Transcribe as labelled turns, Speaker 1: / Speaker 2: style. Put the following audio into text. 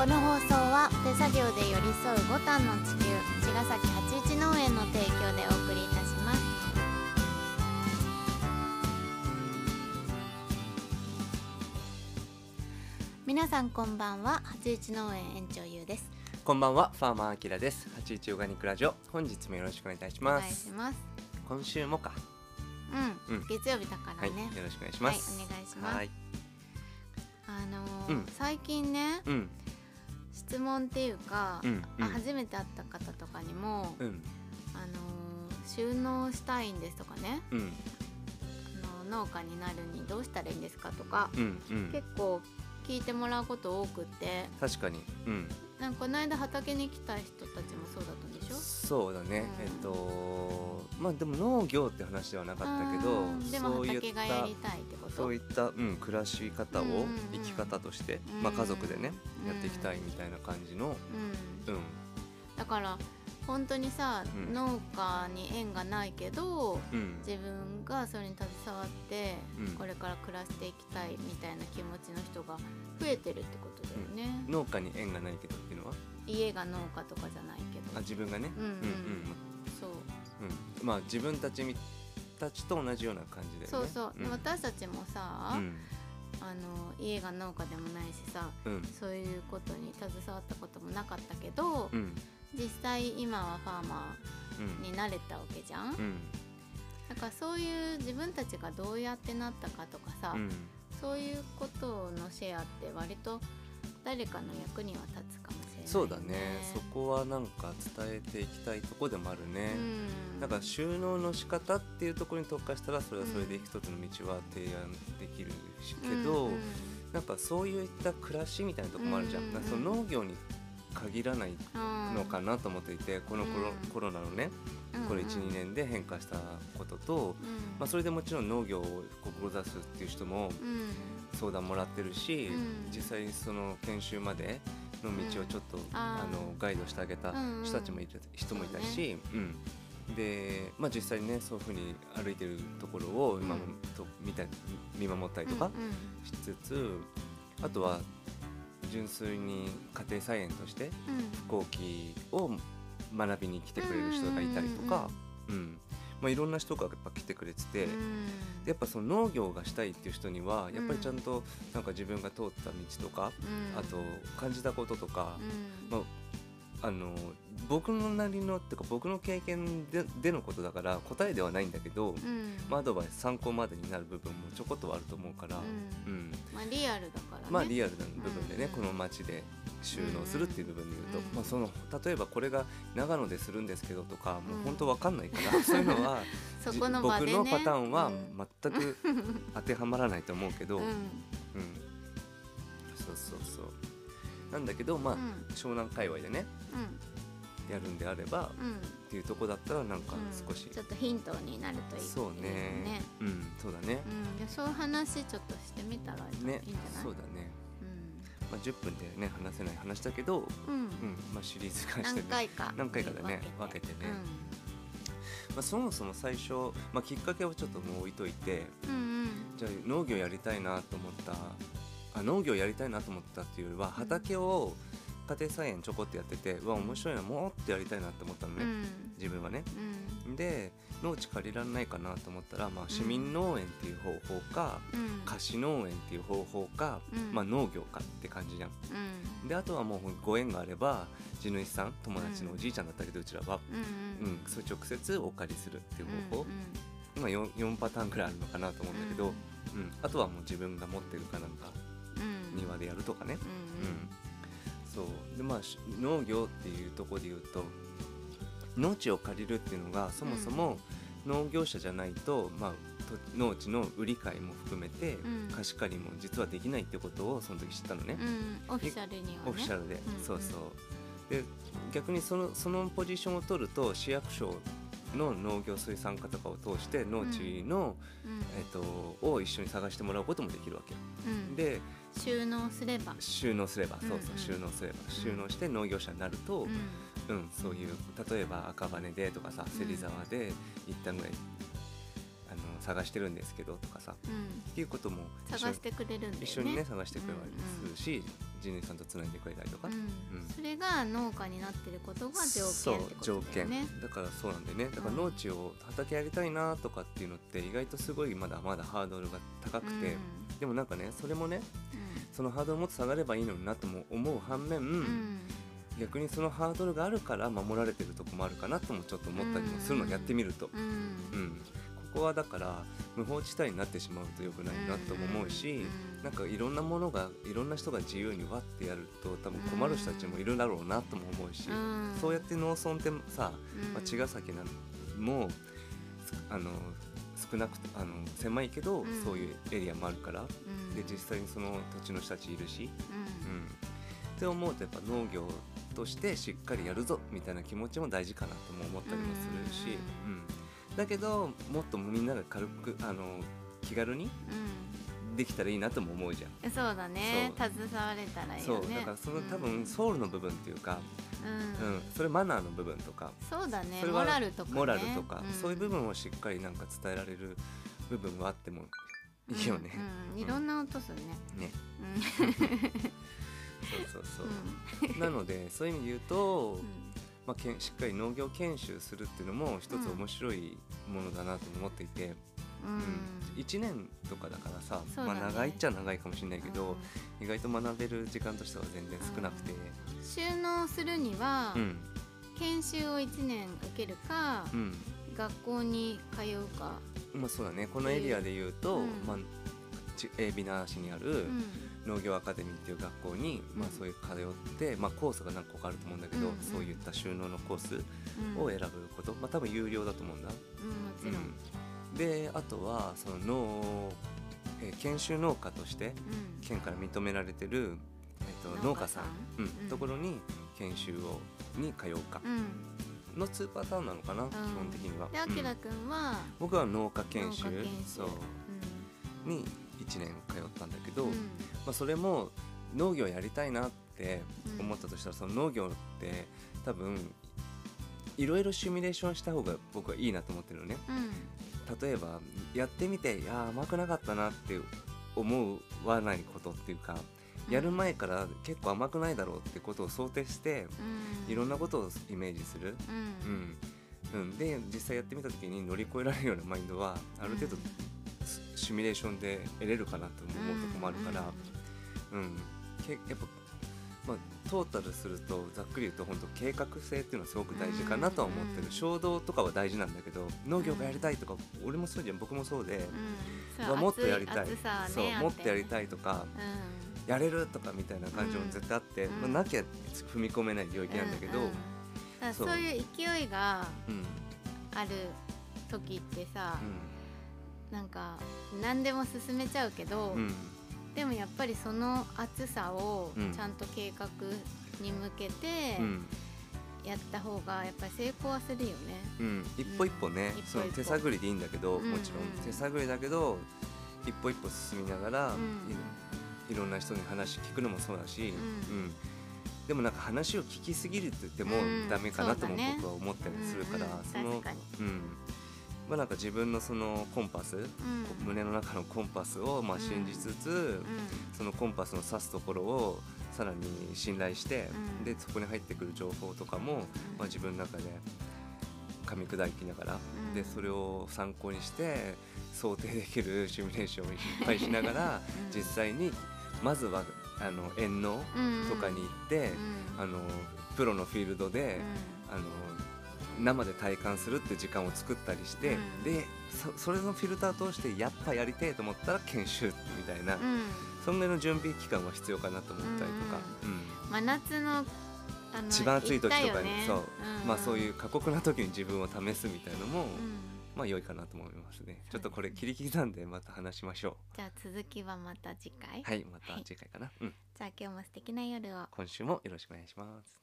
Speaker 1: この放送は手作業で寄り添うボタンの地球茅ヶ崎八一農園の提供でお送りいたします。皆さんこんばんは八一農園園長ゆうです。
Speaker 2: こんばんは、ファーマーアキラです。八一オーガニックラジオ、本日もよろしくお願いいたし
Speaker 1: お願い
Speaker 2: ます。
Speaker 1: します。
Speaker 2: 今週もか、
Speaker 1: うん、
Speaker 2: うん。
Speaker 1: 月曜日だから
Speaker 2: はい、
Speaker 1: ね
Speaker 2: よろしくお願いします。
Speaker 1: はいお願いします。
Speaker 2: はい、
Speaker 1: あのー
Speaker 2: うん。
Speaker 1: 最近ね
Speaker 2: うん、
Speaker 1: 質問っていうか、
Speaker 2: うん、うん、
Speaker 1: あ初めて会った方とかにも、
Speaker 2: うん、
Speaker 1: あのー収納したいんですとかね。
Speaker 2: うん、
Speaker 1: あの農家になるにどうしたらいいんですかとか、
Speaker 2: うん、うん、
Speaker 1: 結構聞いてもらうこと多くって。
Speaker 2: 確かに、うん、
Speaker 1: なんかこの間畑に来た人たちもそうだったんでしょ？
Speaker 2: そうだね、
Speaker 1: うん。
Speaker 2: えっと、まあでも農業って話ではなかったけど
Speaker 1: でも
Speaker 2: そうい
Speaker 1: 畑が
Speaker 2: った
Speaker 1: やりたいってこと？
Speaker 2: そういった、うん、暮らし方を生き方として、
Speaker 1: うん。
Speaker 2: まあ家族でね、
Speaker 1: うん。
Speaker 2: やっていきたいみたいな感じの、
Speaker 1: うん。
Speaker 2: うん、
Speaker 1: だから本当にさ、
Speaker 2: うん。
Speaker 1: 農家に縁がないけど
Speaker 2: うん、
Speaker 1: 自分がそれに携わって、
Speaker 2: うん。
Speaker 1: これから暮らしていきたいみたいな気持ちの人が増えてるってことだよね、
Speaker 2: 農家に縁がないけどっていうのは、
Speaker 1: 家が農家とかじゃないけど。
Speaker 2: あ、自分がね、
Speaker 1: うんうん
Speaker 2: うん、うん、
Speaker 1: そう。
Speaker 2: うん、まあ自分たちみたちと同じような感じで、ね、
Speaker 1: そうそう、で
Speaker 2: ん
Speaker 1: 私たちもさ、
Speaker 2: うん。
Speaker 1: あの家が農家でもないしさ
Speaker 2: うん。
Speaker 1: そういうことに携わったこともなかったけど、
Speaker 2: うん
Speaker 1: 実際今はファーマ
Speaker 2: うん。
Speaker 1: ーになれたわけじゃん、
Speaker 2: うん。
Speaker 1: だからそういう自分たちがどうやってなったかとかさ、
Speaker 2: うん。
Speaker 1: そういうことのシェアって割と誰かの役には立つかもしれない、ね、
Speaker 2: そうだね。そこはなんか伝えていきたいとこでもあるね、
Speaker 1: うん、
Speaker 2: なんか収納の仕方っていうところに特化したらそれはそれで一つの道は提案できるしけど、
Speaker 1: うんうん。
Speaker 2: なんかそういった暮らしみたいなところもあるじゃん、
Speaker 1: うん。
Speaker 2: なんかその農業に限らないのかなと思っていてこのコロ,、
Speaker 1: うん。
Speaker 2: コロナのね
Speaker 1: うん
Speaker 2: これ12年で変化したことと、
Speaker 1: うん
Speaker 2: まあ、それでもちろん農業を志すっていう人も
Speaker 1: うん。
Speaker 2: 相談もらってるし、
Speaker 1: うん。
Speaker 2: 実際その研修までの道をちょっと、
Speaker 1: あ
Speaker 2: のガイドしてあげた人たちもいる、人もいたし、うん。で、まあ、実際にねそういうふうに歩いてるところを今も
Speaker 1: うん
Speaker 2: と見た見守ったりとかしつつ、あとは純粋に家庭菜園として
Speaker 1: うん。
Speaker 2: 飛行機を学びに来てくれる人がいたりとか、うんまあ、いろんな人がやっぱ来てくれてて。
Speaker 1: うん。
Speaker 2: やっぱその農業がしたいっていう人にはやっぱりちゃんとなんか自分が通った道とか、
Speaker 1: うん。
Speaker 2: あと感じたこととか
Speaker 1: う、ん。
Speaker 2: まあ、あの僕のなりのっていうか僕の経験ででのことだから答えではないんだけど、
Speaker 1: うん。
Speaker 2: まあ、アドバイス参考までになる部分もちょこっとはあると思うから、
Speaker 1: うん。
Speaker 2: うん。
Speaker 1: まあリアルだからね。
Speaker 2: まあリアルな部分でね、
Speaker 1: うん。
Speaker 2: この町で収納するっていう部分で言うと、
Speaker 1: うん。
Speaker 2: まあ、その例えばこれが長野でするんですけどとかもう
Speaker 1: うん
Speaker 2: 本当わかんないから、そういうのは
Speaker 1: そこの場でね。
Speaker 2: 僕のパターンは
Speaker 1: うん。
Speaker 2: 全く 当てはまらないと思うけど、
Speaker 1: うん。
Speaker 2: うん、そうそうそう。なんだけどまあ、
Speaker 1: うん。
Speaker 2: 湘南界隈でねやるんであれば、
Speaker 1: うん。うん
Speaker 2: っていうとこだったらなんか少し、
Speaker 1: ちょっとヒントになるといい
Speaker 2: そうね。
Speaker 1: ね。
Speaker 2: うん。そうだね、
Speaker 1: うん。いやそういう話ちょっとしてみたらいいんじゃない？
Speaker 2: ねそうだね、まあ、10分でね。話せない話だけど、
Speaker 1: うん。うん
Speaker 2: うんまあ、シリーズ化して
Speaker 1: 何
Speaker 2: ね
Speaker 1: 回か。
Speaker 2: 何回かでね。分けてね。まあ、そもそも最初、まあ、きっかけをちょっともう置いといて
Speaker 1: うんうん。
Speaker 2: じゃあ農業やりたいなと思ったあ農業やりたいなと思ったっていうよりは畑を家庭菜園ちょこってやっててうわ面白いなもっとやりたいなと思ったのね、
Speaker 1: うん。
Speaker 2: 自分はね。
Speaker 1: うん。
Speaker 2: で農地借りられないかなと思ったら、まあ、市民農園っていう方法か、
Speaker 1: うん。
Speaker 2: 貸し農園っていう方法か、
Speaker 1: うん。
Speaker 2: まあ、農業かって感じじゃん。
Speaker 1: うん。
Speaker 2: であとはもうご縁があれば地主さん友達のおじいちゃんだったけどうちらは、
Speaker 1: うん。
Speaker 2: うんそれ直接お借りするっていう方法、
Speaker 1: うん
Speaker 2: 今 4, 4パターンくらいあるのかなと思うんだけど、
Speaker 1: うん。
Speaker 2: うん。あとはもう自分が持ってるかなんか
Speaker 1: うん。
Speaker 2: 庭でやるとかね、
Speaker 1: うん。
Speaker 2: うんそう。でまあし農業っていうところで言うと農地を借りるっていうのがそもそも農業者じゃないと、まあ、と農地の売り買いも含めて、
Speaker 1: うん。
Speaker 2: 貸し借りも実はできないってことをその時知ったのね、
Speaker 1: うん。オフィシャルにはね。
Speaker 2: オフィシャルで、
Speaker 1: うん。
Speaker 2: そうそう。で逆にそのそのポジションを取ると市役所の農業水産課とかを通して農地の、
Speaker 1: うん。
Speaker 2: えっとを一緒に探してもらうこともできるわけ。
Speaker 1: うん。
Speaker 2: で
Speaker 1: 収納すれば。
Speaker 2: 収納すれば、そう
Speaker 1: うん
Speaker 2: そううん収納すれば。収納して農業者になると、
Speaker 1: うん。
Speaker 2: うん、そういう例えば赤羽でとかさ
Speaker 1: うん。
Speaker 2: 芹沢で一旦ぐらいあの探してるんですけどとかさ
Speaker 1: うん。
Speaker 2: っていうことも
Speaker 1: 探してくれるんだよね。
Speaker 2: 一緒にね探してくれるし、地主さんとつないでくれたりとか、
Speaker 1: それが農家になってることが条件ってことだよね。
Speaker 2: だからそうなんだよね。だから
Speaker 1: うん
Speaker 2: 農地を畑やりたいなとかっていうのって意外とすごいまだまだハードルが高くて、でもなんかねそれもねそのハードルもっと下がればいいのになとも思う反面、
Speaker 1: うん。うん
Speaker 2: 逆にそのハードルがあるから守られてるとこもあるかなともちょっと思ったりもするの、
Speaker 1: うん
Speaker 2: やってみると、
Speaker 1: うん。
Speaker 2: うん、ここはだから無法地帯になってしまうと良くないなとも思うし、
Speaker 1: うん。
Speaker 2: なんかいろんなものがいろんな人が自由にわってやると多分困る人たちもいるだろうなとも思うし、
Speaker 1: うん。
Speaker 2: そうやって農村ってさ、
Speaker 1: うん。
Speaker 2: まあ、茅ヶ崎なんもあの少なくあの狭いけど、
Speaker 1: うん。
Speaker 2: そういうエリアもあるから、
Speaker 1: うん。
Speaker 2: で実際にその土地の人たちいるし、
Speaker 1: うん。
Speaker 2: うん、って思うとやっぱ農業としてしっかりやるぞみたいな気持ちも大事かなとも思ったりもするし、うん。だけどもっとみんなが軽くあの気軽にできたらいいなとも思うじゃん。
Speaker 1: うんそうだね。
Speaker 2: そう。
Speaker 1: 携われたらいい
Speaker 2: そう。
Speaker 1: よね
Speaker 2: だからその多分ソウルの部分っていうか、
Speaker 1: う
Speaker 2: うん。んそれマナーの部分とか
Speaker 1: そうだね。モラルとかね。
Speaker 2: モラルとか、
Speaker 1: ん。
Speaker 2: そういう部分をしっかりなんか伝えられる部分はあってもいいよね。
Speaker 1: うんうん。いろんな音するね。
Speaker 2: ね。
Speaker 1: うん。
Speaker 2: そうそうそう、なのでそういう意味で言うと、
Speaker 1: うん。
Speaker 2: まあ、けんしっかり農業研修するっていうのも一つ面白いものだなと思っていて、
Speaker 1: うん
Speaker 2: うん1年とかだからさ、
Speaker 1: ね。
Speaker 2: まあ、長いっちゃ長いかもしれないけど、意外と学べる時間としては全然少なくて、
Speaker 1: 収納するには
Speaker 2: うん。
Speaker 1: 研修を1年受けるか
Speaker 2: うん。
Speaker 1: 学校に通うか。
Speaker 2: まあそうだね。このエリアで言うと、
Speaker 1: うん。
Speaker 2: まあ、ち海老名市にある
Speaker 1: うん。
Speaker 2: 農業アカデミーっていう学校に、まあ、
Speaker 1: うん
Speaker 2: そういう通って、まあ、コースが何個かあると思うんだけど、
Speaker 1: うんうん。
Speaker 2: そういった収納のコース
Speaker 1: うん。
Speaker 2: を選ぶこと、まあ、多分有料だと思うんだ。
Speaker 1: うんもちろん。
Speaker 2: うんであとはその農、えー研修農家として
Speaker 1: うん。
Speaker 2: 県から認められてる、えー、と農家さん。うん
Speaker 1: うん。
Speaker 2: ところに研修をに通うか。
Speaker 1: うん。
Speaker 2: の2パターンなのかな、基本的には。
Speaker 1: であきら
Speaker 2: うん
Speaker 1: くんは？
Speaker 2: 僕は農家研修そう。に1年通ったんだけど、
Speaker 1: うん。
Speaker 2: まあ、それも農業やりたいなって思ったとしたら、その農業って多分いろいろシミュレーションした方が僕はいいなと思ってるのね。
Speaker 1: うん
Speaker 2: 例えばやってみていやー甘くなかったなって思わないことっていうか、
Speaker 1: うん。
Speaker 2: やる前から結構甘くないだろうってことを想定して
Speaker 1: うん。
Speaker 2: いろんなことをイメージする、
Speaker 1: うん。
Speaker 2: うん。うん、で実際やってみた時に乗り越えられるようなマインドはある程度スシミュレーションで得れるかなと思うとこもあるから、うん。けやっぱ、まあ、トータルするとざっくり言うと本当計画性っていうのはすごく大事かなとは思ってる、
Speaker 1: うん。
Speaker 2: 衝動とかは大事なんだけど農業がやりたいとか、俺もそうじゃん。僕もそうで、
Speaker 1: うん。
Speaker 2: もっとやりたい。そうもっとやりたいとか
Speaker 1: う
Speaker 2: やれるとかみたいな感情も絶対あって、
Speaker 1: うん。
Speaker 2: まあ、なきゃ踏み込めない領域
Speaker 1: ん
Speaker 2: なんだけど、そう。
Speaker 1: いう勢いが
Speaker 2: うん。
Speaker 1: ある時ってさなんか何でも進めちゃうけど、
Speaker 2: うんうん
Speaker 1: でもやっぱりその熱さを
Speaker 2: うん。
Speaker 1: ちゃんと計画に向けて
Speaker 2: うん。
Speaker 1: やった方がやっぱり成功はするよね。
Speaker 2: うん、一歩一歩ね、
Speaker 1: 一歩一歩。
Speaker 2: その手探りでいいんだけど、
Speaker 1: うん。
Speaker 2: もちろん。
Speaker 1: うん。
Speaker 2: 手探りだけど一歩一歩進みながら、
Speaker 1: うん。
Speaker 2: いいろんな人に話聞くのもそうだし、
Speaker 1: うん。
Speaker 2: うん。でもなんか話を聞きすぎるって言っても
Speaker 1: うん。
Speaker 2: ダメかなとも僕は思ったりするから、
Speaker 1: うんうん。
Speaker 2: そのうんまあなんか自分のそのコンパス、
Speaker 1: うん。
Speaker 2: 胸の中のコンパスをまあ
Speaker 1: うん
Speaker 2: 信じつつ、
Speaker 1: う
Speaker 2: そのコンパスの指すところをさらに信頼して、
Speaker 1: うん。
Speaker 2: でそこに入ってくる情報とかも、まあ、自分の中で噛み砕きながら、
Speaker 1: うん。
Speaker 2: でそれを参考にして想定できるシミュレーションをいっぱいしながら
Speaker 1: うん。
Speaker 2: 実際にまずはあの遠農
Speaker 1: ん
Speaker 2: とかに行って、
Speaker 1: うん
Speaker 2: あのプロのフィールドで、あの生で体感するって時間を作ったりして、
Speaker 1: うん。
Speaker 2: でそそれのフィルター通してやっぱやりてえと思ったら研修みたいな、
Speaker 1: うん。うん
Speaker 2: そんぐらいの準備期間は必要かなと思ったりとか、うん。
Speaker 1: 真夏のあの
Speaker 2: 一番暑い時とかに、
Speaker 1: ね。
Speaker 2: そう、
Speaker 1: ん。
Speaker 2: まあそういう過酷な時に自分を試すみたいのも、
Speaker 1: うん。
Speaker 2: まあ良いかなと思いますね。ちょっとこれ切り刻んでまた話しましょ
Speaker 1: じゃあ続きはまた次回、
Speaker 2: うはいまた次回かな、うん。
Speaker 1: じゃあ今日も素敵な夜を。
Speaker 2: 今週もよろしくお願いします